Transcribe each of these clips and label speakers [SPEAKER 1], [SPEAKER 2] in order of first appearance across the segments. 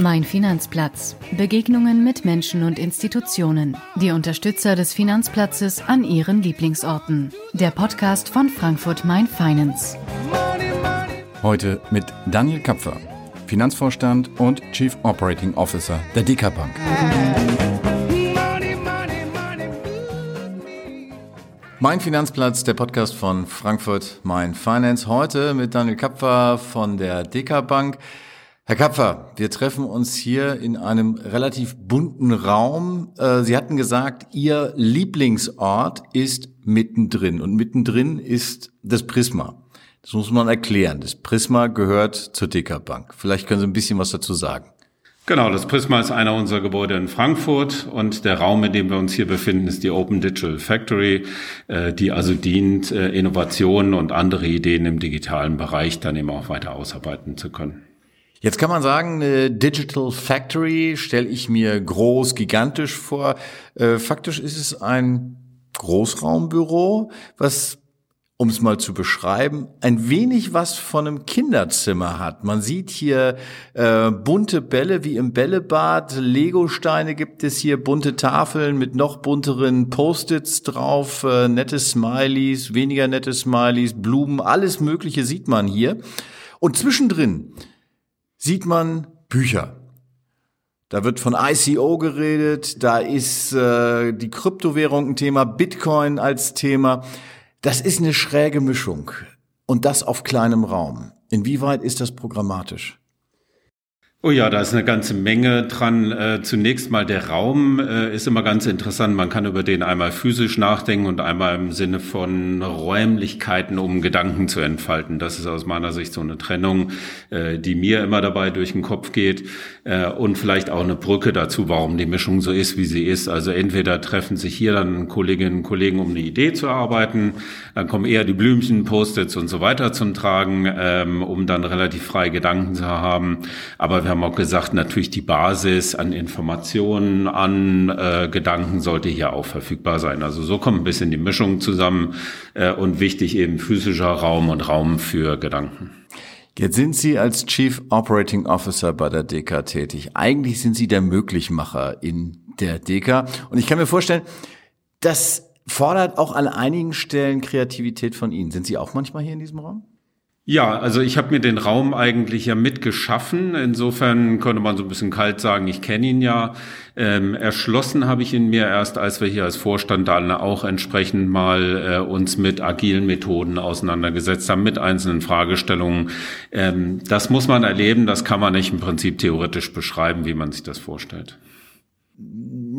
[SPEAKER 1] Mein Finanzplatz. Begegnungen mit Menschen und Institutionen. Die Unterstützer des Finanzplatzes an ihren Lieblingsorten. Der Podcast von Frankfurt Main Finance.
[SPEAKER 2] Heute mit Daniel Kapfer, Finanzvorstand und Chief Operating Officer der DK Bank. Mein Finanzplatz, der Podcast von Frankfurt Main Finance. Heute mit Daniel Kapfer von der DK Bank. Herr Kapfer, wir treffen uns hier in einem relativ bunten Raum. Äh, Sie hatten gesagt, Ihr Lieblingsort ist mittendrin und mittendrin ist das Prisma. Das muss man erklären. Das Prisma gehört zur Dicker Bank. Vielleicht können Sie ein bisschen was dazu sagen.
[SPEAKER 3] Genau, das Prisma ist einer unserer Gebäude in Frankfurt und der Raum, in dem wir uns hier befinden, ist die Open Digital Factory, äh, die also dient, äh, Innovationen und andere Ideen im digitalen Bereich dann eben auch weiter ausarbeiten zu können.
[SPEAKER 2] Jetzt kann man sagen, eine Digital Factory stelle ich mir groß, gigantisch vor. Äh, faktisch ist es ein Großraumbüro, was, um es mal zu beschreiben, ein wenig was von einem Kinderzimmer hat. Man sieht hier äh, bunte Bälle wie im Bällebad, Legosteine gibt es hier, bunte Tafeln mit noch bunteren Post-its drauf, äh, nette Smileys, weniger nette Smileys, Blumen, alles Mögliche sieht man hier. Und zwischendrin sieht man Bücher. Da wird von ICO geredet, da ist äh, die Kryptowährung ein Thema, Bitcoin als Thema. Das ist eine schräge Mischung und das auf kleinem Raum. Inwieweit ist das programmatisch?
[SPEAKER 3] Oh ja, da ist eine ganze Menge dran. Äh, zunächst mal der Raum äh, ist immer ganz interessant. Man kann über den einmal physisch nachdenken und einmal im Sinne von Räumlichkeiten, um Gedanken zu entfalten. Das ist aus meiner Sicht so eine Trennung, äh, die mir immer dabei durch den Kopf geht. Und vielleicht auch eine Brücke dazu, warum die Mischung so ist, wie sie ist. Also entweder treffen sich hier dann Kolleginnen und Kollegen, um eine Idee zu erarbeiten. Dann kommen eher die Blümchen, Post-its und so weiter zum Tragen, ähm, um dann relativ freie Gedanken zu haben. Aber wir haben auch gesagt, natürlich die Basis an Informationen, an äh, Gedanken sollte hier auch verfügbar sein. Also so kommt ein bisschen die Mischung zusammen äh, und wichtig eben physischer Raum und Raum für Gedanken.
[SPEAKER 2] Jetzt sind Sie als Chief Operating Officer bei der DK tätig. Eigentlich sind Sie der Möglichmacher in der DK. Und ich kann mir vorstellen, das fordert auch an einigen Stellen Kreativität von Ihnen. Sind Sie auch manchmal hier in diesem Raum?
[SPEAKER 3] Ja, also ich habe mir den Raum eigentlich ja mitgeschaffen. Insofern könnte man so ein bisschen kalt sagen, ich kenne ihn ja. Ähm, erschlossen habe ich ihn mir erst, als wir hier als Vorstand dann auch entsprechend mal äh, uns mit agilen Methoden auseinandergesetzt haben, mit einzelnen Fragestellungen. Ähm, das muss man erleben, das kann man nicht im Prinzip theoretisch beschreiben, wie man sich das vorstellt.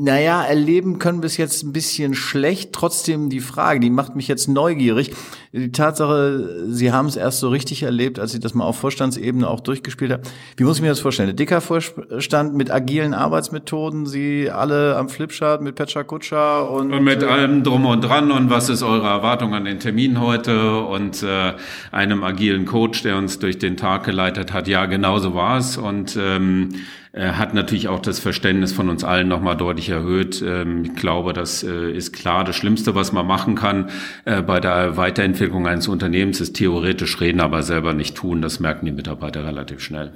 [SPEAKER 2] Naja, erleben können wir es jetzt ein bisschen schlecht. Trotzdem die Frage, die macht mich jetzt neugierig. Die Tatsache, Sie haben es erst so richtig erlebt, als Sie das mal auf Vorstandsebene auch durchgespielt haben. Wie muss ich mir das vorstellen? Der dicker Vorstand mit agilen Arbeitsmethoden, Sie alle am Flipchart mit Petra Kutscher und,
[SPEAKER 3] und mit allem drum und dran und was ist eure Erwartung an den Termin heute und äh, einem agilen Coach, der uns durch den Tag geleitet hat. Ja, genau so war es und ähm, hat natürlich auch das Verständnis von uns allen nochmal deutlich erhöht. Ähm, ich glaube, das äh, ist klar. Das Schlimmste, was man machen kann äh, bei der Weiterentwicklung eines Unternehmens, ist theoretisch reden, aber selber nicht tun. Das merken die Mitarbeiter relativ schnell.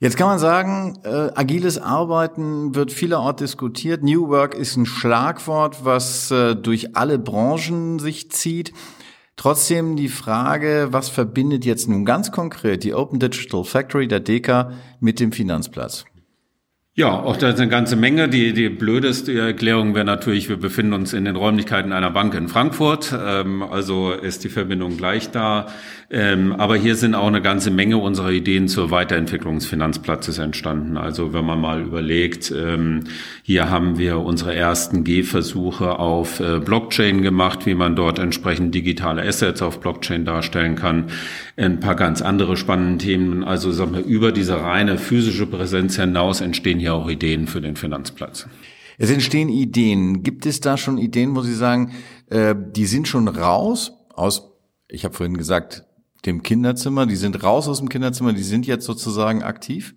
[SPEAKER 2] Jetzt kann man sagen, äh, agiles Arbeiten wird vielerorts diskutiert. New Work ist ein Schlagwort, was äh, durch alle Branchen sich zieht. Trotzdem die Frage, was verbindet jetzt nun ganz konkret die Open Digital Factory der DECA mit dem Finanzplatz?
[SPEAKER 3] Ja, auch da ist eine ganze Menge. Die, die blödeste Erklärung wäre natürlich, wir befinden uns in den Räumlichkeiten einer Bank in Frankfurt. Ähm, also ist die Verbindung gleich da. Ähm, aber hier sind auch eine ganze Menge unserer Ideen zur Weiterentwicklung des Finanzplatzes entstanden. Also wenn man mal überlegt, ähm, hier haben wir unsere ersten Gehversuche auf äh, Blockchain gemacht, wie man dort entsprechend digitale Assets auf Blockchain darstellen kann. Ein paar ganz andere spannende Themen. Also sagen wir, über diese reine physische Präsenz hinaus entstehen hier auch Ideen für den Finanzplatz.
[SPEAKER 2] Es entstehen Ideen. Gibt es da schon Ideen, wo Sie sagen, äh, die sind schon raus aus ich habe vorhin gesagt, dem Kinderzimmer, die sind raus aus dem Kinderzimmer, die sind jetzt sozusagen aktiv?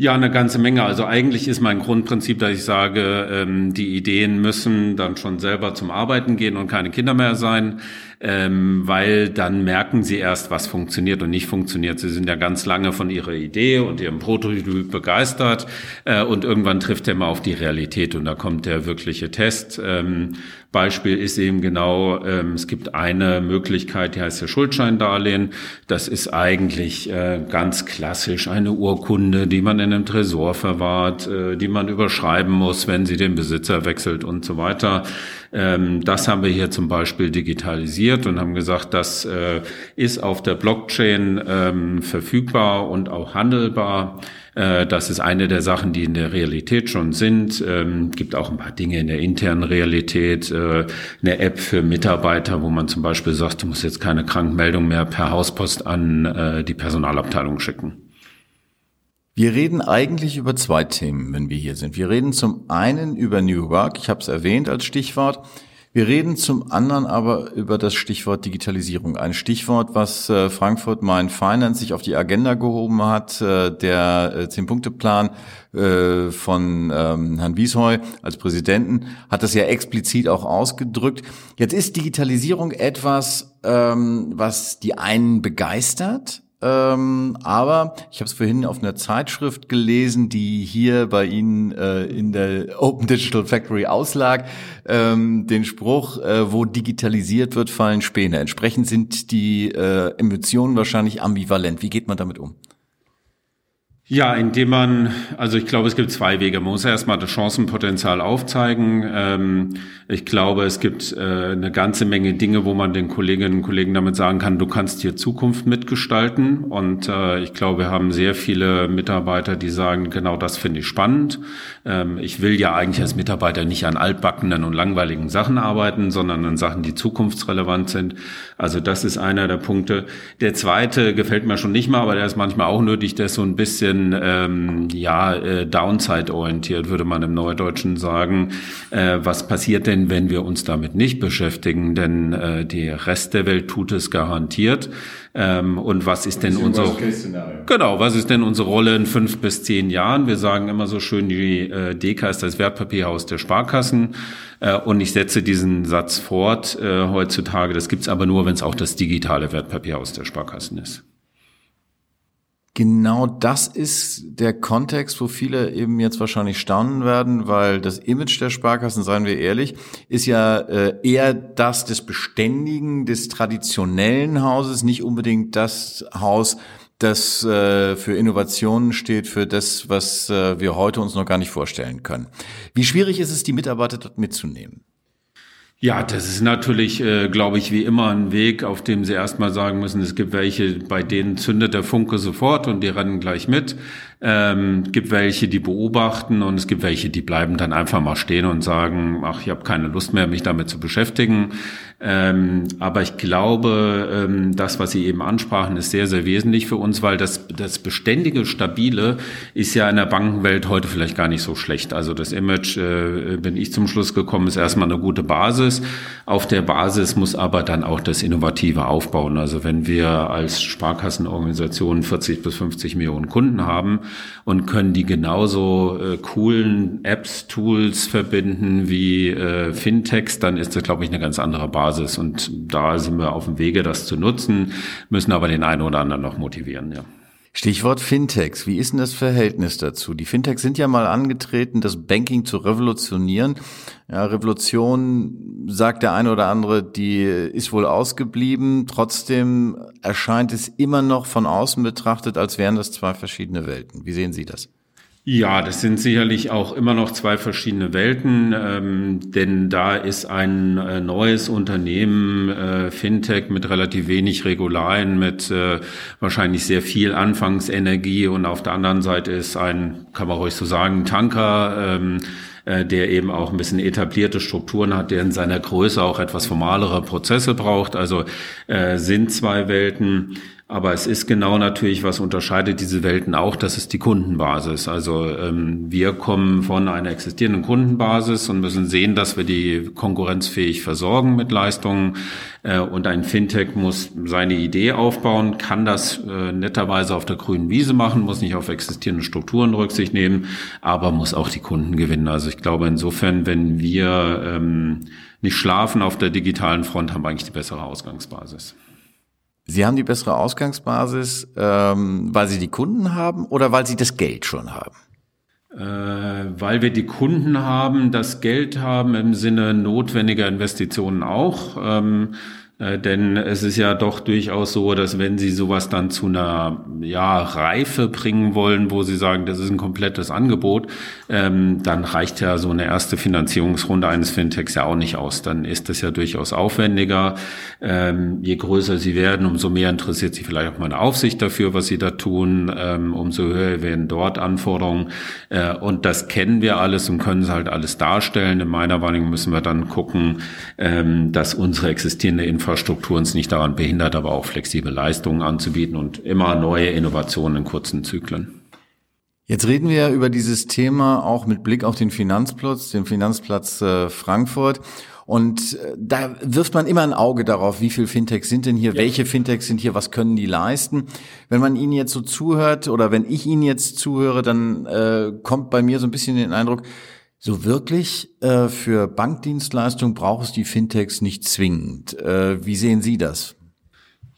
[SPEAKER 3] Ja, eine ganze Menge. Also eigentlich ist mein Grundprinzip, dass ich sage, ähm, die Ideen müssen dann schon selber zum Arbeiten gehen und keine Kinder mehr sein ähm, weil dann merken sie erst, was funktioniert und nicht funktioniert. Sie sind ja ganz lange von ihrer Idee und ihrem Prototyp begeistert äh, und irgendwann trifft er mal auf die Realität und da kommt der wirkliche Test. Ähm, Beispiel ist eben genau, ähm, es gibt eine Möglichkeit, die heißt ja Schuldscheindarlehen. Das ist eigentlich äh, ganz klassisch eine Urkunde, die man in einem Tresor verwahrt, äh, die man überschreiben muss, wenn sie den Besitzer wechselt und so weiter. Ähm, das haben wir hier zum Beispiel digitalisiert und haben gesagt, das äh, ist auf der Blockchain ähm, verfügbar und auch handelbar. Äh, das ist eine der Sachen, die in der Realität schon sind. Ähm, gibt auch ein paar Dinge in der internen Realität. Äh, eine App für Mitarbeiter, wo man zum Beispiel sagt, du musst jetzt keine Krankmeldung mehr per Hauspost an äh, die Personalabteilung schicken.
[SPEAKER 2] Wir reden eigentlich über zwei Themen, wenn wir hier sind. Wir reden zum einen über New Work, ich habe es erwähnt als Stichwort. Wir reden zum anderen aber über das Stichwort Digitalisierung. Ein Stichwort, was äh, Frankfurt Main Finance sich auf die Agenda gehoben hat. Äh, der äh, Zehn-Punkte-Plan von ähm, Herrn Wiesheu als Präsidenten hat das ja explizit auch ausgedrückt. Jetzt ist Digitalisierung etwas, ähm, was die einen begeistert, ähm, aber ich habe es vorhin auf einer Zeitschrift gelesen, die hier bei Ihnen äh, in der Open Digital Factory auslag, ähm, den Spruch, äh, wo digitalisiert wird, fallen Späne. Entsprechend sind die äh, Emotionen wahrscheinlich ambivalent. Wie geht man damit um?
[SPEAKER 3] Ja, indem man, also ich glaube, es gibt zwei Wege. Man muss erstmal das Chancenpotenzial aufzeigen. Ähm, ich glaube, es gibt äh, eine ganze Menge Dinge, wo man den Kolleginnen und Kollegen damit sagen kann, du kannst hier Zukunft mitgestalten. Und äh, ich glaube, wir haben sehr viele Mitarbeiter, die sagen, genau das finde ich spannend. Ähm, ich will ja eigentlich als Mitarbeiter nicht an altbackenen und langweiligen Sachen arbeiten, sondern an Sachen, die zukunftsrelevant sind. Also das ist einer der Punkte. Der zweite gefällt mir schon nicht mal, aber der ist manchmal auch nötig, der ist so ein bisschen bisschen ähm, ja äh, downside-orientiert, würde man im Neudeutschen sagen. Äh, was passiert denn, wenn wir uns damit nicht beschäftigen? Denn äh, der Rest der Welt tut es garantiert. Ähm, und was ist denn unsere genau? Was ist denn unsere Rolle in fünf bis zehn Jahren? Wir sagen immer so schön, die äh, DK ist das Wertpapierhaus der Sparkassen. Äh, und ich setze diesen Satz fort äh, heutzutage. Das gibt's aber nur, wenn es auch das digitale Wertpapierhaus der Sparkassen ist.
[SPEAKER 2] Genau das ist der Kontext, wo viele eben jetzt wahrscheinlich staunen werden, weil das Image der Sparkassen, seien wir ehrlich, ist ja äh, eher das des beständigen, des traditionellen Hauses, nicht unbedingt das Haus, das äh, für Innovationen steht, für das, was äh, wir heute uns noch gar nicht vorstellen können. Wie schwierig ist es, die Mitarbeiter dort mitzunehmen?
[SPEAKER 3] Ja, das ist natürlich, äh, glaube ich, wie immer ein Weg, auf dem Sie erstmal sagen müssen, es gibt welche, bei denen zündet der Funke sofort und die rennen gleich mit. Ähm, gibt welche, die beobachten und es gibt welche, die bleiben dann einfach mal stehen und sagen, ach, ich habe keine Lust mehr, mich damit zu beschäftigen. Ähm, aber ich glaube, ähm, das, was Sie eben ansprachen, ist sehr, sehr wesentlich für uns, weil das, das beständige, stabile ist ja in der Bankenwelt heute vielleicht gar nicht so schlecht. Also das Image, äh, bin ich zum Schluss gekommen, ist erstmal eine gute Basis. Auf der Basis muss aber dann auch das Innovative aufbauen. Also wenn wir als Sparkassenorganisation 40 bis 50 Millionen Kunden haben, und können die genauso äh, coolen Apps, Tools verbinden wie äh, Fintechs, dann ist das, glaube ich, eine ganz andere Basis. Und da sind wir auf dem Wege, das zu nutzen, müssen aber den einen oder anderen noch motivieren, ja.
[SPEAKER 2] Stichwort Fintechs. Wie ist denn das Verhältnis dazu? Die Fintechs sind ja mal angetreten, das Banking zu revolutionieren. Ja, Revolution, sagt der eine oder andere, die ist wohl ausgeblieben. Trotzdem erscheint es immer noch von außen betrachtet, als wären das zwei verschiedene Welten. Wie sehen Sie das?
[SPEAKER 3] Ja, das sind sicherlich auch immer noch zwei verschiedene Welten, ähm, denn da ist ein äh, neues Unternehmen, äh, Fintech, mit relativ wenig Regularien, mit äh, wahrscheinlich sehr viel Anfangsenergie und auf der anderen Seite ist ein, kann man ruhig so sagen, Tanker, ähm, äh, der eben auch ein bisschen etablierte Strukturen hat, der in seiner Größe auch etwas formalere Prozesse braucht. Also äh, sind zwei Welten. Aber es ist genau natürlich, was unterscheidet diese Welten auch, das ist die Kundenbasis. Also ähm, wir kommen von einer existierenden Kundenbasis und müssen sehen, dass wir die konkurrenzfähig versorgen mit Leistungen. Äh, und ein Fintech muss seine Idee aufbauen, kann das äh, netterweise auf der grünen Wiese machen, muss nicht auf existierende Strukturen Rücksicht nehmen, aber muss auch die Kunden gewinnen. Also ich glaube insofern, wenn wir ähm, nicht schlafen auf der digitalen Front, haben wir eigentlich die bessere Ausgangsbasis.
[SPEAKER 2] Sie haben die bessere Ausgangsbasis, ähm, weil Sie die Kunden haben oder weil Sie das Geld schon haben?
[SPEAKER 3] Äh, weil wir die Kunden haben, das Geld haben im Sinne notwendiger Investitionen auch. Ähm, äh, denn es ist ja doch durchaus so, dass wenn Sie sowas dann zu einer ja, Reife bringen wollen, wo Sie sagen, das ist ein komplettes Angebot, ähm, dann reicht ja so eine erste Finanzierungsrunde eines Fintechs ja auch nicht aus. Dann ist das ja durchaus aufwendiger. Ähm, je größer Sie werden, umso mehr interessiert Sie vielleicht auch mal eine Aufsicht dafür, was Sie da tun. Ähm, umso höher werden dort Anforderungen. Äh, und das kennen wir alles und können es halt alles darstellen. In meiner Wahrnehmung müssen wir dann gucken, ähm, dass unsere existierende Infrastruktur Infrastruktur uns nicht daran behindert, aber auch flexible Leistungen anzubieten und immer neue Innovationen in kurzen Zyklen.
[SPEAKER 2] Jetzt reden wir über dieses Thema auch mit Blick auf den Finanzplatz, den Finanzplatz äh, Frankfurt. Und äh, da wirft man immer ein Auge darauf, wie viele Fintechs sind denn hier, ja. welche Fintechs sind hier, was können die leisten. Wenn man ihnen jetzt so zuhört oder wenn ich ihnen jetzt zuhöre, dann äh, kommt bei mir so ein bisschen den Eindruck, so wirklich äh, für Bankdienstleistungen braucht es die Fintechs nicht zwingend. Äh, wie sehen Sie das?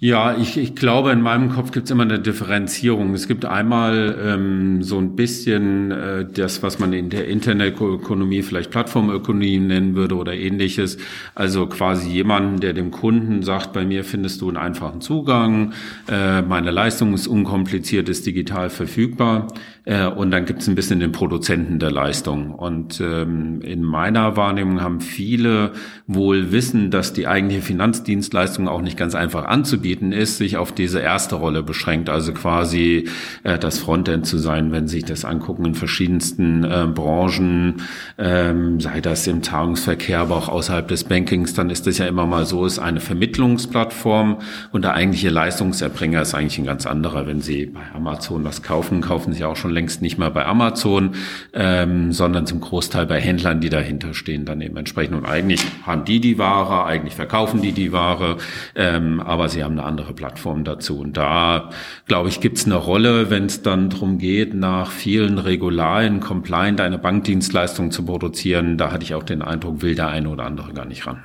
[SPEAKER 3] Ja, ich, ich glaube, in meinem Kopf gibt es immer eine Differenzierung. Es gibt einmal ähm, so ein bisschen äh, das, was man in der Internetökonomie vielleicht Plattformökonomie nennen würde oder ähnliches. Also quasi jemanden, der dem Kunden sagt, bei mir findest du einen einfachen Zugang, äh, meine Leistung ist unkompliziert, ist digital verfügbar. Äh, und dann gibt es ein bisschen den Produzenten der Leistung. Und ähm, in meiner Wahrnehmung haben viele wohl wissen, dass die eigentliche Finanzdienstleistung auch nicht ganz einfach anzubieten ist, sich auf diese erste Rolle beschränkt, also quasi äh, das Frontend zu sein, wenn Sie sich das angucken in verschiedensten äh, Branchen, ähm, sei das im Zahlungsverkehr, aber auch außerhalb des Bankings, dann ist das ja immer mal so, ist eine Vermittlungsplattform und der eigentliche Leistungserbringer ist eigentlich ein ganz anderer. Wenn Sie bei Amazon was kaufen, kaufen Sie auch schon längst nicht mehr bei Amazon, ähm, sondern zum Großteil bei Händlern, die dahinter stehen, dann eben entsprechend. Und eigentlich haben die die Ware, eigentlich verkaufen die die Ware, ähm, aber sie haben eine andere Plattform dazu. Und da, glaube ich, gibt es eine Rolle, wenn es dann darum geht, nach vielen Regularien, compliant eine Bankdienstleistung zu produzieren. Da hatte ich auch den Eindruck, will der eine oder andere gar nicht ran.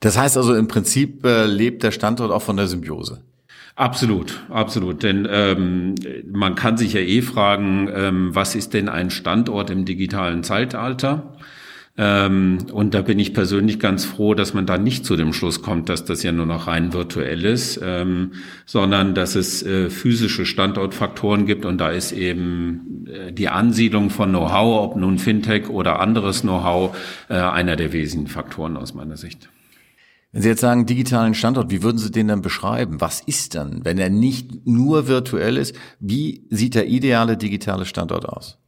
[SPEAKER 2] Das heißt also im Prinzip äh, lebt der Standort auch von der Symbiose.
[SPEAKER 3] Absolut, absolut. Denn ähm, man kann sich ja eh fragen, ähm, was ist denn ein Standort im digitalen Zeitalter? Ähm, und da bin ich persönlich ganz froh, dass man da nicht zu dem Schluss kommt, dass das ja nur noch rein virtuell ist, ähm, sondern dass es äh, physische Standortfaktoren gibt und da ist eben äh, die Ansiedlung von Know-how, ob nun Fintech oder anderes Know-how, äh, einer der wesentlichen Faktoren aus meiner Sicht.
[SPEAKER 2] Wenn Sie jetzt sagen digitalen Standort, wie würden Sie den dann beschreiben? Was ist dann, wenn er nicht nur virtuell ist? Wie sieht der ideale digitale Standort aus?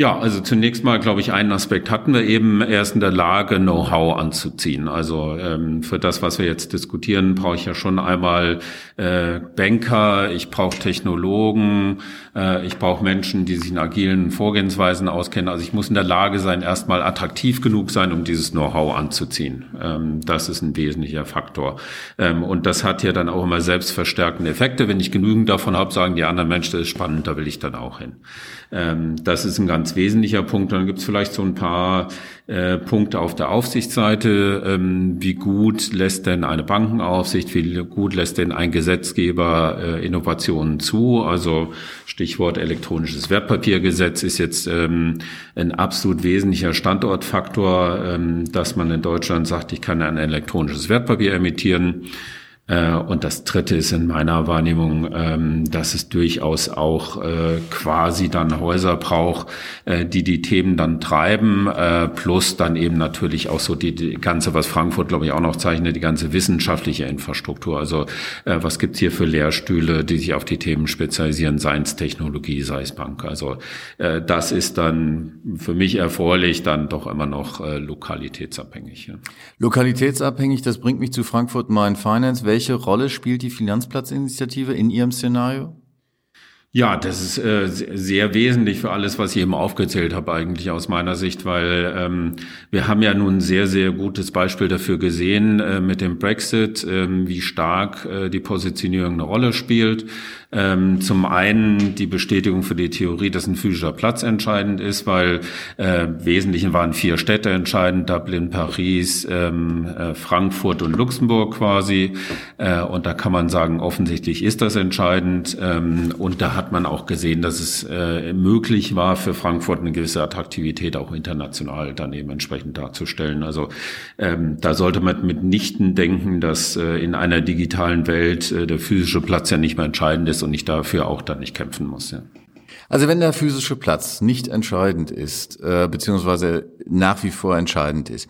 [SPEAKER 3] Ja, also zunächst mal, glaube ich, einen Aspekt hatten wir eben. Er ist in der Lage, Know-how anzuziehen. Also ähm, für das, was wir jetzt diskutieren, brauche ich ja schon einmal äh, Banker, ich brauche Technologen, äh, ich brauche Menschen, die sich in agilen Vorgehensweisen auskennen. Also ich muss in der Lage sein, erstmal attraktiv genug sein, um dieses Know-how anzuziehen. Ähm, das ist ein wesentlicher Faktor. Ähm, und das hat ja dann auch immer selbstverstärkende Effekte. Wenn ich genügend davon habe, sagen die anderen Menschen, das ist spannend, da will ich dann auch hin. Ähm, das ist ein ganz wesentlicher Punkt. Dann gibt es vielleicht so ein paar äh, Punkte auf der Aufsichtsseite. Ähm, wie gut lässt denn eine Bankenaufsicht, wie gut lässt denn ein Gesetzgeber äh, Innovationen zu? Also Stichwort elektronisches Wertpapiergesetz ist jetzt ähm, ein absolut wesentlicher Standortfaktor, ähm, dass man in Deutschland sagt, ich kann ein elektronisches Wertpapier emittieren. Äh, und das Dritte ist in meiner Wahrnehmung, ähm, dass es durchaus auch äh, quasi dann Häuser braucht, äh, die die Themen dann treiben, plus dann eben natürlich auch so die, die ganze, was Frankfurt glaube ich auch noch zeichnet, die ganze wissenschaftliche Infrastruktur. Also was gibt's hier für Lehrstühle, die sich auf die Themen spezialisieren, sei es Technologie, sei es Bank. Also das ist dann für mich erfreulich, dann doch immer noch lokalitätsabhängig.
[SPEAKER 2] Lokalitätsabhängig, das bringt mich zu Frankfurt Main Finance. Welche welche Rolle spielt die Finanzplatzinitiative in Ihrem Szenario?
[SPEAKER 3] Ja, das ist äh, sehr wesentlich für alles, was ich eben aufgezählt habe, eigentlich aus meiner Sicht, weil ähm, wir haben ja nun ein sehr, sehr gutes Beispiel dafür gesehen äh, mit dem Brexit, äh, wie stark äh, die Positionierung eine Rolle spielt. Ähm, zum einen die Bestätigung für die Theorie, dass ein physischer Platz entscheidend ist, weil äh, Wesentlichen waren vier Städte entscheidend, Dublin, Paris, ähm, äh, Frankfurt und Luxemburg quasi. Äh, und da kann man sagen, offensichtlich ist das entscheidend. Ähm, und da hat man auch gesehen, dass es äh, möglich war, für Frankfurt eine gewisse Attraktivität auch international dann eben entsprechend darzustellen. Also ähm, da sollte man mitnichten denken, dass äh, in einer digitalen Welt äh, der physische Platz ja nicht mehr entscheidend ist ist und ich dafür auch dann nicht kämpfen muss. Ja.
[SPEAKER 2] Also wenn der physische Platz nicht entscheidend ist, äh, beziehungsweise nach wie vor entscheidend ist,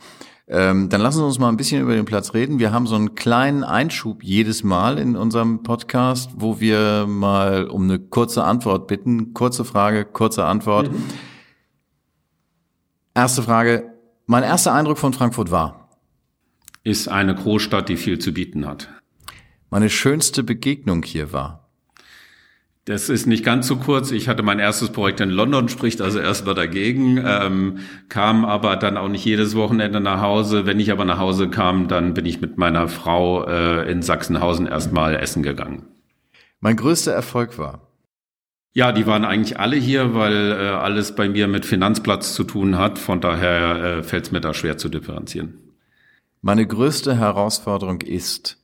[SPEAKER 2] ähm, dann lassen Sie uns mal ein bisschen über den Platz reden. Wir haben so einen kleinen Einschub jedes Mal in unserem Podcast, wo wir mal um eine kurze Antwort bitten. Kurze Frage, kurze Antwort. Mhm. Erste Frage. Mein erster Eindruck von Frankfurt war?
[SPEAKER 3] Ist eine Großstadt, die viel zu bieten hat.
[SPEAKER 2] Meine schönste Begegnung hier war?
[SPEAKER 3] Das ist nicht ganz so kurz. Ich hatte mein erstes Projekt in London, spricht also erstmal dagegen, ähm, kam aber dann auch nicht jedes Wochenende nach Hause. Wenn ich aber nach Hause kam, dann bin ich mit meiner Frau äh, in Sachsenhausen erstmal essen gegangen.
[SPEAKER 2] Mein größter Erfolg war?
[SPEAKER 3] Ja, die waren eigentlich alle hier, weil äh, alles bei mir mit Finanzplatz zu tun hat. Von daher äh, fällt es mir da schwer zu differenzieren.
[SPEAKER 2] Meine größte Herausforderung ist?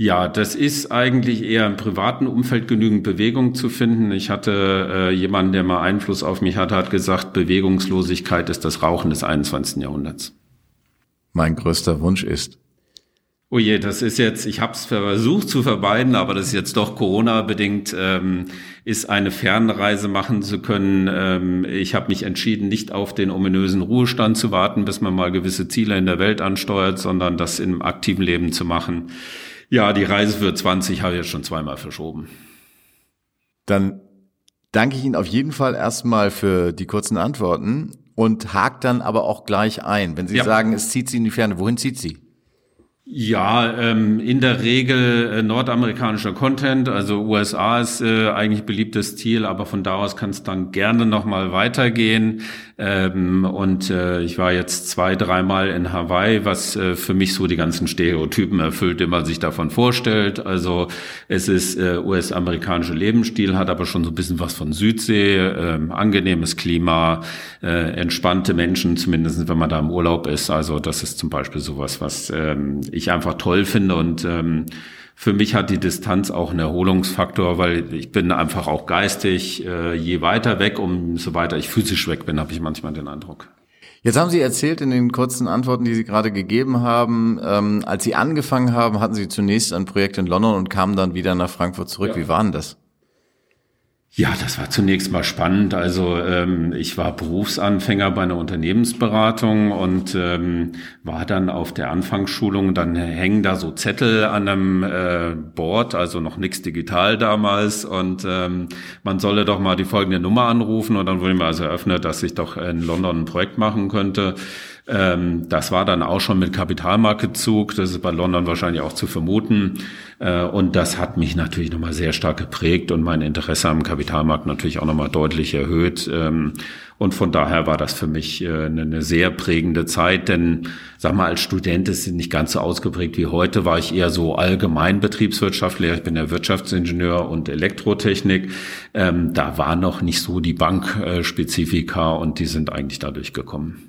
[SPEAKER 3] Ja, das ist eigentlich eher im privaten Umfeld genügend Bewegung zu finden. Ich hatte äh, jemanden, der mal Einfluss auf mich hatte, hat gesagt, Bewegungslosigkeit ist das Rauchen des 21. Jahrhunderts.
[SPEAKER 2] Mein größter Wunsch ist.
[SPEAKER 3] Oh je, das ist jetzt, ich habe es versucht zu vermeiden, aber das ist jetzt doch Corona-bedingt, ähm, ist eine Fernreise machen zu können. Ähm, ich habe mich entschieden, nicht auf den ominösen Ruhestand zu warten, bis man mal gewisse Ziele in der Welt ansteuert, sondern das im aktiven Leben zu machen. Ja, die Reise für 20 habe ich jetzt schon zweimal verschoben.
[SPEAKER 2] Dann danke ich Ihnen auf jeden Fall erstmal für die kurzen Antworten und hakt dann aber auch gleich ein. Wenn Sie ja. sagen, es zieht Sie in die Ferne, wohin zieht Sie?
[SPEAKER 3] Ja, ähm, in der Regel äh, nordamerikanischer Content, also USA ist äh, eigentlich beliebtes Ziel, aber von da aus kann es dann gerne nochmal weitergehen. Ähm, und äh, ich war jetzt zwei, dreimal in Hawaii, was äh, für mich so die ganzen Stereotypen erfüllt, die man sich davon vorstellt. Also es ist äh, US-amerikanischer Lebensstil, hat aber schon so ein bisschen was von Südsee, äh, angenehmes Klima, äh, entspannte Menschen, zumindest wenn man da im Urlaub ist. Also das ist zum Beispiel sowas, was ähm, ich einfach toll finde und ähm, für mich hat die Distanz auch einen Erholungsfaktor, weil ich bin einfach auch geistig äh, je weiter weg, umso weiter ich physisch weg bin, habe ich manchmal den Eindruck.
[SPEAKER 2] Jetzt haben Sie erzählt in den kurzen Antworten, die Sie gerade gegeben haben, ähm, als Sie angefangen haben, hatten Sie zunächst ein Projekt in London und kamen dann wieder nach Frankfurt zurück. Ja. Wie war denn das?
[SPEAKER 3] Ja, das war zunächst mal spannend. Also ähm, ich war Berufsanfänger bei einer Unternehmensberatung und ähm, war dann auf der Anfangsschulung. Dann hängen da so Zettel an einem äh, Board, also noch nichts digital damals. Und ähm, man solle doch mal die folgende Nummer anrufen. Und dann wurde mir also eröffnet, dass ich doch in London ein Projekt machen könnte. Ähm, das war dann auch schon mit Kapitalmarktzug, das ist bei London wahrscheinlich auch zu vermuten. Äh, und das hat mich natürlich nochmal sehr stark geprägt und mein Interesse am Kapitalmarkt natürlich auch nochmal deutlich erhöht. Ähm, und von daher war das für mich äh, eine sehr prägende Zeit, denn sag mal, als Student ist es nicht ganz so ausgeprägt wie heute, war ich eher so allgemein Betriebswirtschaftler. Ich bin ja Wirtschaftsingenieur und Elektrotechnik. Ähm, da war noch nicht so die Bankspezifika und die sind eigentlich dadurch gekommen.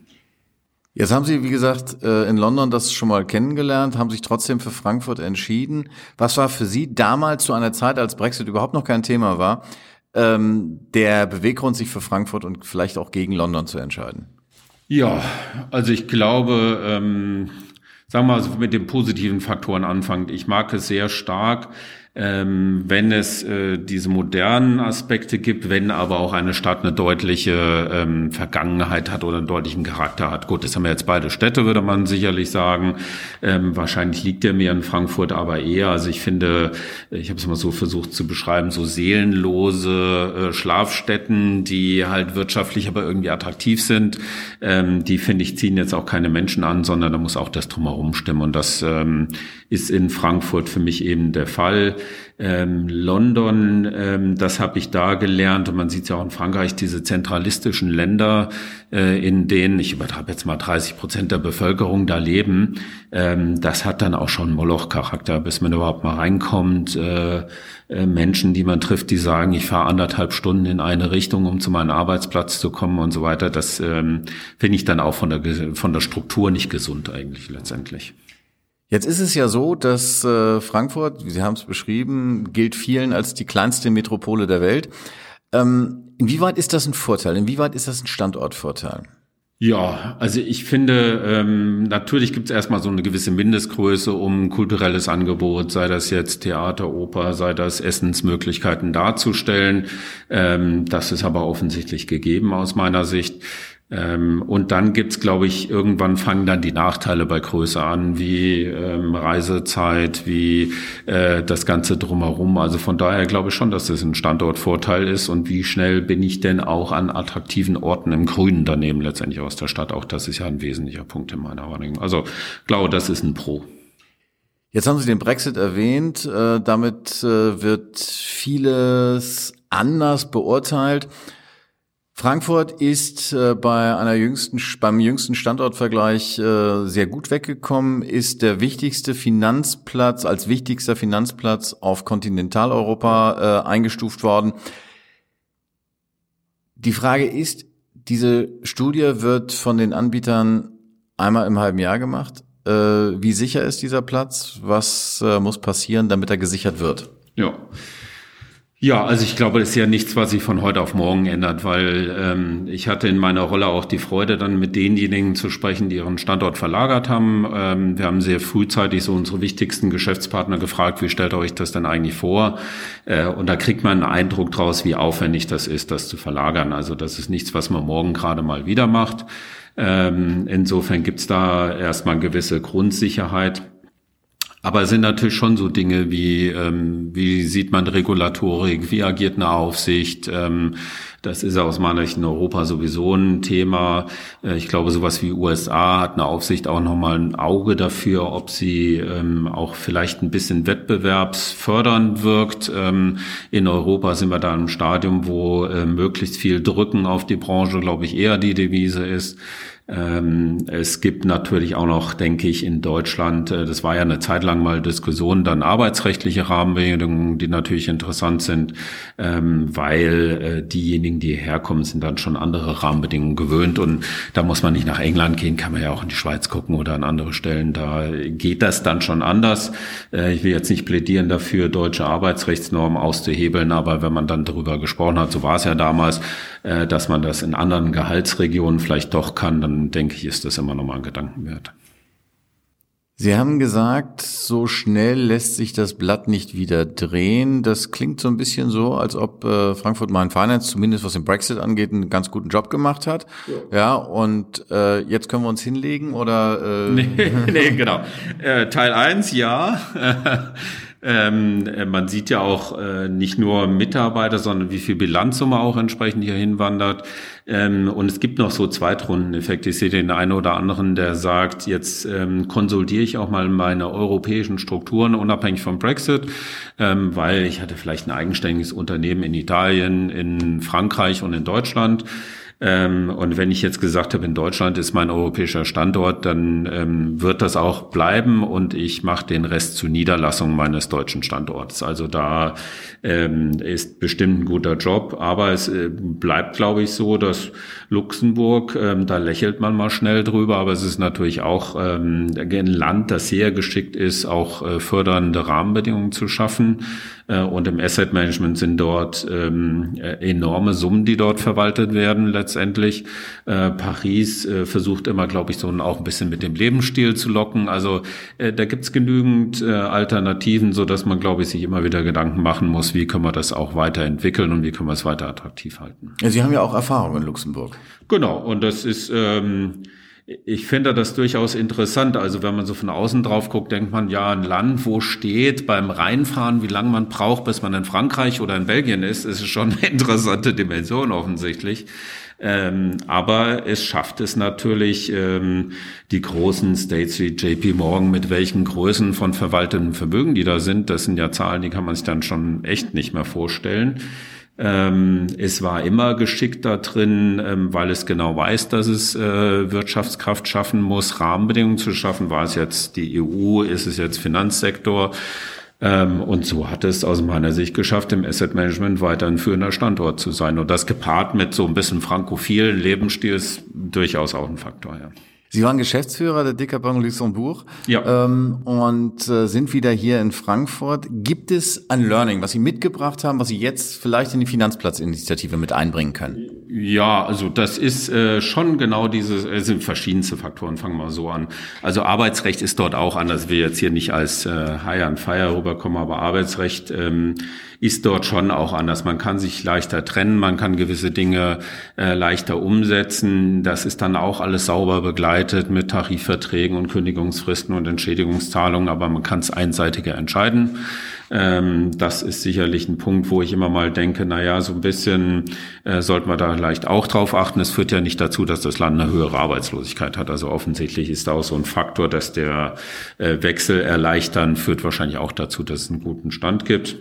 [SPEAKER 2] Jetzt haben Sie, wie gesagt, äh, in London das schon mal kennengelernt, haben sich trotzdem für Frankfurt entschieden. Was war für Sie damals zu einer Zeit, als Brexit überhaupt noch kein Thema war, ähm, der Beweggrund, sich für Frankfurt und vielleicht auch gegen London zu entscheiden?
[SPEAKER 3] Ja, also ich glaube, ähm, sagen wir mal, mit den positiven Faktoren anfangen. Ich mag es sehr stark, ähm, wenn es äh, diese modernen Aspekte gibt, wenn aber auch eine Stadt eine deutliche ähm, Vergangenheit hat oder einen deutlichen Charakter hat. Gut, das haben wir jetzt beide Städte, würde man sicherlich sagen. Ähm, wahrscheinlich liegt der mir in Frankfurt aber eher. Also ich finde, ich habe es mal so versucht zu beschreiben, so seelenlose äh, Schlafstätten, die halt wirtschaftlich aber irgendwie attraktiv sind, ähm, die finde ich ziehen jetzt auch keine Menschen an, sondern da muss auch das drumherum stimmen. Und das ähm, ist in Frankfurt für mich eben der Fall. Ähm, London, ähm, das habe ich da gelernt und man sieht ja auch in Frankreich diese zentralistischen Länder, äh, in denen, ich übertreibe jetzt mal 30 Prozent der Bevölkerung da leben, ähm, das hat dann auch schon Moloch-Charakter, bis man überhaupt mal reinkommt. Äh, äh, Menschen, die man trifft, die sagen, ich fahre anderthalb Stunden in eine Richtung, um zu meinem Arbeitsplatz zu kommen und so weiter. Das ähm, finde ich dann auch von der, von der Struktur nicht gesund eigentlich letztendlich.
[SPEAKER 2] Jetzt ist es ja so, dass äh, Frankfurt, wie Sie haben es beschrieben, gilt vielen als die kleinste Metropole der Welt. Ähm, inwieweit ist das ein Vorteil? Inwieweit ist das ein Standortvorteil?
[SPEAKER 3] Ja, also ich finde, ähm, natürlich gibt es erstmal so eine gewisse Mindestgröße, um kulturelles Angebot, sei das jetzt Theater, Oper, sei das Essensmöglichkeiten darzustellen. Ähm, das ist aber offensichtlich gegeben aus meiner Sicht. Ähm, und dann gibt's, glaube ich, irgendwann fangen dann die Nachteile bei Größe an, wie ähm, Reisezeit, wie äh, das Ganze drumherum. Also von daher glaube ich schon, dass das ein Standortvorteil ist. Und wie schnell bin ich denn auch an attraktiven Orten im Grünen daneben letztendlich aus der Stadt? Auch das ist ja ein wesentlicher Punkt in meiner Wahrnehmung. Also glaube, das ist ein Pro.
[SPEAKER 2] Jetzt haben Sie den Brexit erwähnt. Äh, damit äh, wird vieles anders beurteilt. Frankfurt ist äh, bei einer jüngsten, beim jüngsten Standortvergleich äh, sehr gut weggekommen, ist der wichtigste Finanzplatz, als wichtigster Finanzplatz auf Kontinentaleuropa äh, eingestuft worden. Die Frage ist, diese Studie wird von den Anbietern einmal im halben Jahr gemacht. Wie sicher ist dieser Platz? Was muss passieren, damit er gesichert wird?
[SPEAKER 3] Ja. Ja, also ich glaube, das ist ja nichts, was sich von heute auf morgen ändert, weil ähm, ich hatte in meiner Rolle auch die Freude, dann mit denjenigen zu sprechen, die ihren Standort verlagert haben. Ähm, wir haben sehr frühzeitig so unsere wichtigsten Geschäftspartner gefragt, wie stellt ihr euch das denn eigentlich vor? Äh, und da kriegt man einen Eindruck draus, wie aufwendig das ist, das zu verlagern. Also das ist nichts, was man morgen gerade mal wieder macht. Ähm, insofern gibt's da erstmal eine gewisse Grundsicherheit. Aber es sind natürlich schon so Dinge wie, ähm, wie sieht man Regulatorik, wie agiert eine Aufsicht. Ähm, das ist aus meiner Sicht in Europa sowieso ein Thema. Äh, ich glaube, sowas wie USA hat eine Aufsicht auch nochmal ein Auge dafür, ob sie ähm, auch vielleicht ein bisschen wettbewerbsfördernd wirkt. Ähm, in Europa sind wir da im Stadium, wo äh, möglichst viel Drücken auf die Branche, glaube ich, eher die Devise ist. Ähm, es gibt natürlich auch noch, denke ich, in Deutschland, äh, das war ja eine Zeit lang mal Diskussion, dann arbeitsrechtliche Rahmenbedingungen, die natürlich interessant sind, ähm, weil äh, diejenigen, die hierher kommen, sind dann schon andere Rahmenbedingungen gewöhnt und da muss man nicht nach England gehen, kann man ja auch in die Schweiz gucken oder an andere Stellen, da geht das dann schon anders. Äh, ich will jetzt nicht plädieren dafür, deutsche Arbeitsrechtsnormen auszuhebeln, aber wenn man dann darüber gesprochen hat, so war es ja damals, dass man das in anderen Gehaltsregionen vielleicht doch kann, dann denke ich, ist das immer noch mal ein Gedanken wert.
[SPEAKER 2] Sie haben gesagt, so schnell lässt sich das Blatt nicht wieder drehen. Das klingt so ein bisschen so, als ob äh, Frankfurt Main Finance, zumindest was den Brexit angeht, einen ganz guten Job gemacht hat. Ja, ja und äh, jetzt können wir uns hinlegen oder?
[SPEAKER 3] Äh nee, nee, genau. Äh, Teil eins ja. Ähm, äh, man sieht ja auch äh, nicht nur Mitarbeiter, sondern wie viel Bilanzsumme auch entsprechend hier hinwandert. Ähm, und es gibt noch so Zweitrundeneffekte. Ich sehe den einen oder anderen, der sagt, jetzt ähm, konsolidiere ich auch mal meine europäischen Strukturen unabhängig vom Brexit, ähm, weil ich hatte vielleicht ein eigenständiges Unternehmen in Italien, in Frankreich und in Deutschland. Ähm, und wenn ich jetzt gesagt habe, in Deutschland ist mein europäischer Standort, dann ähm, wird das auch bleiben und ich mache den Rest zur Niederlassung meines deutschen Standorts. Also da ähm, ist bestimmt ein guter Job, aber es äh, bleibt, glaube ich, so, dass Luxemburg, ähm, da lächelt man mal schnell drüber, aber es ist natürlich auch ähm, ein Land, das sehr geschickt ist, auch äh, fördernde Rahmenbedingungen zu schaffen. Äh, und im Asset Management sind dort ähm, enorme Summen, die dort verwaltet werden letztendlich. Äh, Paris äh, versucht immer, glaube ich, so auch ein bisschen mit dem Lebensstil zu locken. Also äh, da gibt's genügend äh, Alternativen, so dass man, glaube ich, sich immer wieder Gedanken machen muss, wie können wir das auch weiterentwickeln und wie können wir es weiter attraktiv halten.
[SPEAKER 2] Ja, Sie haben ja auch Erfahrung in Luxemburg.
[SPEAKER 3] Genau, und das ist ähm, ich finde das durchaus interessant. Also wenn man so von außen drauf guckt, denkt man, ja, ein Land, wo steht beim Reinfahren, wie lange man braucht, bis man in Frankreich oder in Belgien ist, ist schon eine interessante Dimension offensichtlich. Ähm, aber es schafft es natürlich, ähm, die großen States wie JP Morgan, mit welchen Größen von verwalteten Vermögen die da sind, das sind ja Zahlen, die kann man sich dann schon echt nicht mehr vorstellen. Ähm, es war immer geschickt da drin, ähm, weil es genau weiß, dass es äh, Wirtschaftskraft schaffen muss, Rahmenbedingungen zu schaffen. War es jetzt die EU, ist es jetzt Finanzsektor? Ähm, und so hat es aus meiner Sicht geschafft, im Asset Management weiter ein führender Standort zu sein. Und das gepaart mit so ein bisschen frankophilen Lebensstil ist durchaus auch ein Faktor, ja.
[SPEAKER 2] Sie waren Geschäftsführer der Bank Luxembourg
[SPEAKER 3] ja.
[SPEAKER 2] ähm, und äh, sind wieder hier in Frankfurt. Gibt es ein Learning, was Sie mitgebracht haben, was Sie jetzt vielleicht in die Finanzplatzinitiative mit einbringen können?
[SPEAKER 3] Ja, also das ist äh, schon genau diese, es sind verschiedenste Faktoren, fangen wir mal so an. Also Arbeitsrecht ist dort auch anders, wir jetzt hier nicht als äh, High and Fire rüberkommen, aber Arbeitsrecht ähm, ist dort schon auch anders. Man kann sich leichter trennen, man kann gewisse Dinge äh, leichter umsetzen. Das ist dann auch alles sauber begleitet mit Tarifverträgen und Kündigungsfristen und Entschädigungszahlungen, aber man kann es einseitiger entscheiden. Ähm, das ist sicherlich ein Punkt, wo ich immer mal denke, na ja, so ein bisschen äh, sollte man da vielleicht auch drauf achten. Es führt ja nicht dazu, dass das Land eine höhere Arbeitslosigkeit hat. Also offensichtlich ist da auch so ein Faktor, dass der äh, Wechsel erleichtern führt wahrscheinlich auch dazu, dass es einen guten Stand gibt.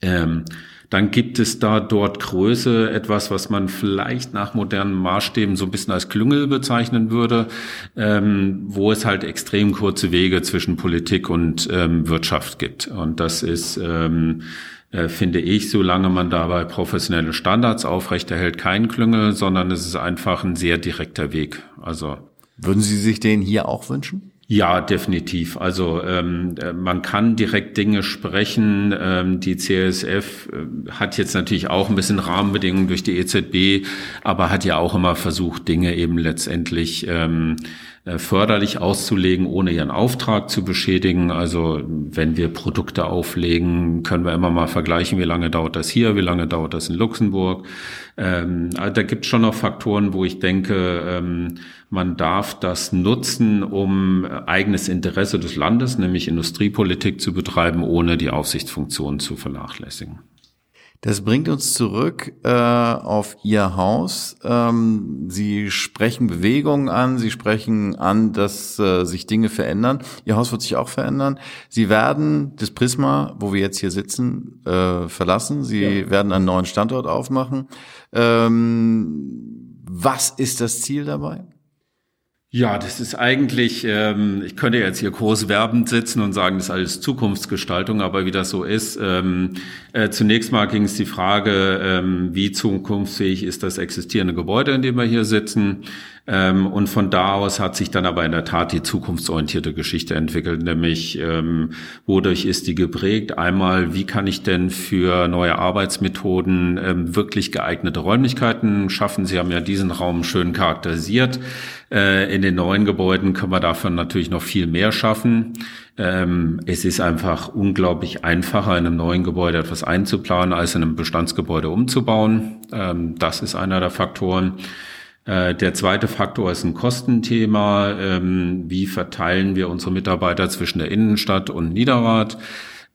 [SPEAKER 3] Ähm, dann gibt es da dort Größe, etwas, was man vielleicht nach modernen Maßstäben so ein bisschen als Klüngel bezeichnen würde, ähm, wo es halt extrem kurze Wege zwischen Politik und ähm, Wirtschaft gibt. Und das ist, ähm, äh, finde ich, solange man dabei professionelle Standards aufrechterhält, kein Klüngel, sondern es ist einfach ein sehr direkter Weg. Also
[SPEAKER 2] würden Sie sich den hier auch wünschen?
[SPEAKER 3] Ja, definitiv. Also ähm, äh, man kann direkt Dinge sprechen. Ähm, die CSF äh, hat jetzt natürlich auch ein bisschen Rahmenbedingungen durch die EZB, aber hat ja auch immer versucht, Dinge eben letztendlich ähm, äh, förderlich auszulegen, ohne ihren Auftrag zu beschädigen. Also wenn wir Produkte auflegen, können wir immer mal vergleichen, wie lange dauert das hier, wie lange dauert das in Luxemburg. Ähm, also da gibt es schon noch Faktoren, wo ich denke, ähm, man darf das nutzen, um eigenes Interesse des Landes, nämlich Industriepolitik zu betreiben, ohne die Aufsichtsfunktion zu vernachlässigen.
[SPEAKER 2] Das bringt uns zurück äh, auf Ihr Haus. Ähm, Sie sprechen Bewegungen an, Sie sprechen an, dass äh, sich Dinge verändern. Ihr Haus wird sich auch verändern. Sie werden das Prisma, wo wir jetzt hier sitzen, äh, verlassen. Sie ja. werden einen neuen Standort aufmachen. Ähm, was ist das Ziel dabei?
[SPEAKER 3] Ja, das ist eigentlich, ähm, ich könnte jetzt hier groß werbend sitzen und sagen, das ist alles Zukunftsgestaltung, aber wie das so ist, ähm, äh, zunächst mal ging es die Frage, ähm, wie zukunftsfähig ist das existierende Gebäude, in dem wir hier sitzen. Ähm, und von da aus hat sich dann aber in der Tat die zukunftsorientierte Geschichte entwickelt, nämlich ähm, wodurch ist die geprägt? Einmal, wie kann ich denn für neue Arbeitsmethoden ähm, wirklich geeignete Räumlichkeiten schaffen? Sie haben ja diesen Raum schön charakterisiert. Äh, in den neuen Gebäuden können wir davon natürlich noch viel mehr schaffen. Ähm, es ist einfach unglaublich einfacher, in einem neuen Gebäude etwas einzuplanen, als in einem Bestandsgebäude umzubauen. Ähm, das ist einer der Faktoren. Äh, der zweite Faktor ist ein Kostenthema. Ähm, wie verteilen wir unsere Mitarbeiter zwischen der Innenstadt und Niederrad?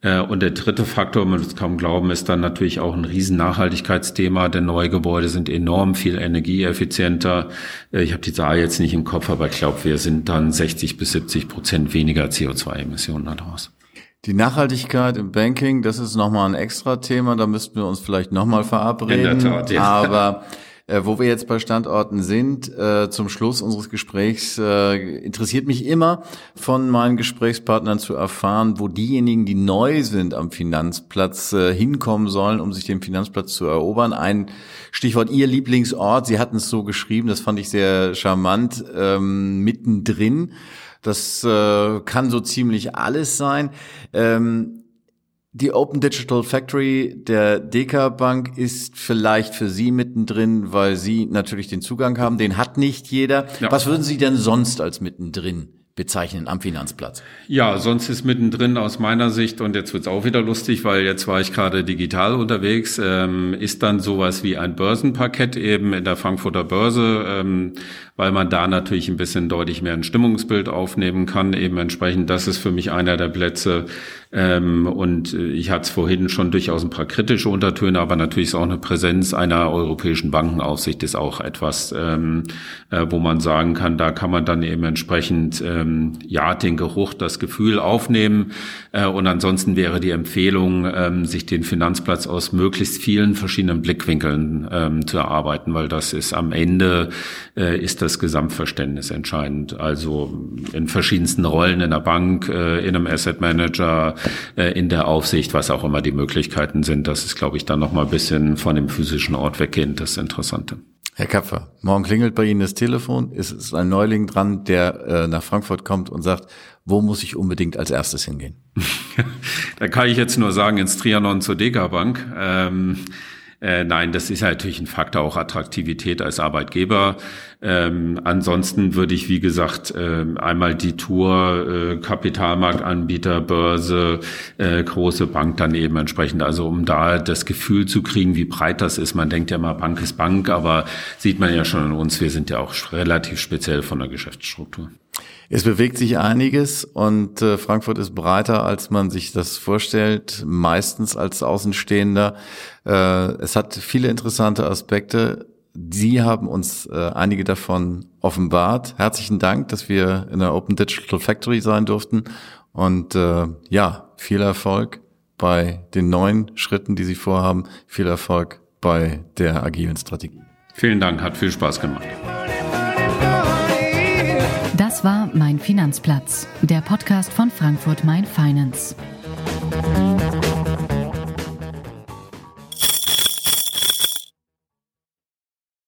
[SPEAKER 3] Äh, und der dritte Faktor, man muss kaum glauben, ist dann natürlich auch ein riesen Nachhaltigkeitsthema, denn neue Gebäude sind enorm viel energieeffizienter. Äh, ich habe die Zahl jetzt nicht im Kopf, aber ich glaube, wir sind dann 60 bis 70 Prozent weniger CO2-Emissionen daraus.
[SPEAKER 2] Die Nachhaltigkeit im Banking, das ist nochmal ein extra Thema, da müssten wir uns vielleicht nochmal verabreden. In der Tat, ja. Aber äh, wo wir jetzt bei Standorten sind, äh, zum Schluss unseres Gesprächs, äh, interessiert mich immer von meinen Gesprächspartnern zu erfahren, wo diejenigen, die neu sind am Finanzplatz, äh, hinkommen sollen, um sich den Finanzplatz zu erobern. Ein Stichwort Ihr Lieblingsort, Sie hatten es so geschrieben, das fand ich sehr charmant, ähm, mittendrin. Das äh, kann so ziemlich alles sein. Ähm, Die Open Digital Factory der DK Bank ist vielleicht für Sie mittendrin, weil Sie natürlich den Zugang haben. Den hat nicht jeder. Ja. Was würden Sie denn sonst als mittendrin bezeichnen am Finanzplatz?
[SPEAKER 3] Ja, sonst ist mittendrin aus meiner Sicht, und jetzt wird's auch wieder lustig, weil jetzt war ich gerade digital unterwegs, ähm, ist dann sowas wie ein Börsenparkett eben in der Frankfurter Börse, ähm, weil man da natürlich ein bisschen deutlich mehr ein Stimmungsbild aufnehmen kann. Eben entsprechend, das ist für mich einer der Plätze, ähm, und äh, ich hatte es vorhin schon durchaus ein paar kritische Untertöne, aber natürlich ist auch eine Präsenz einer europäischen Bankenaufsicht ist auch etwas, ähm, äh, wo man sagen kann, da kann man dann eben entsprechend ähm, ja den Geruch, das Gefühl aufnehmen. Äh, und ansonsten wäre die Empfehlung, ähm, sich den Finanzplatz aus möglichst vielen verschiedenen Blickwinkeln ähm, zu erarbeiten, weil das ist am Ende äh, ist das Gesamtverständnis entscheidend. Also in verschiedensten Rollen in der Bank, äh, in einem Asset Manager, äh, in der Aufsicht, was auch immer die Möglichkeiten sind. Das ist, glaube ich, dann noch mal ein bisschen von dem physischen Ort weggehend das Interessante.
[SPEAKER 2] Herr Kapfer, morgen klingelt bei Ihnen das Telefon. Es ist ein Neuling dran, der äh, nach Frankfurt kommt und sagt, wo muss ich unbedingt als erstes hingehen?
[SPEAKER 3] da kann ich jetzt nur sagen, ins Trianon zur Deka Bank. Ähm, äh, nein, das ist natürlich ein Faktor auch Attraktivität als Arbeitgeber. Ähm, ansonsten würde ich, wie gesagt, äh, einmal die Tour, äh, Kapitalmarktanbieter, Börse, äh, große Bank dann eben entsprechend. Also um da das Gefühl zu kriegen, wie breit das ist. Man denkt ja mal, Bank ist Bank, aber sieht man ja schon an uns, wir sind ja auch relativ speziell von der Geschäftsstruktur.
[SPEAKER 2] Es bewegt sich einiges und äh, Frankfurt ist breiter, als man sich das vorstellt, meistens als Außenstehender. Äh, es hat viele interessante Aspekte. Sie haben uns äh, einige davon offenbart. Herzlichen Dank, dass wir in der Open Digital Factory sein durften. Und äh, ja, viel Erfolg bei den neuen Schritten, die Sie vorhaben. Viel Erfolg bei der agilen Strategie.
[SPEAKER 3] Vielen Dank, hat viel Spaß gemacht.
[SPEAKER 1] Das war Mein Finanzplatz, der Podcast von Frankfurt Mein Finance.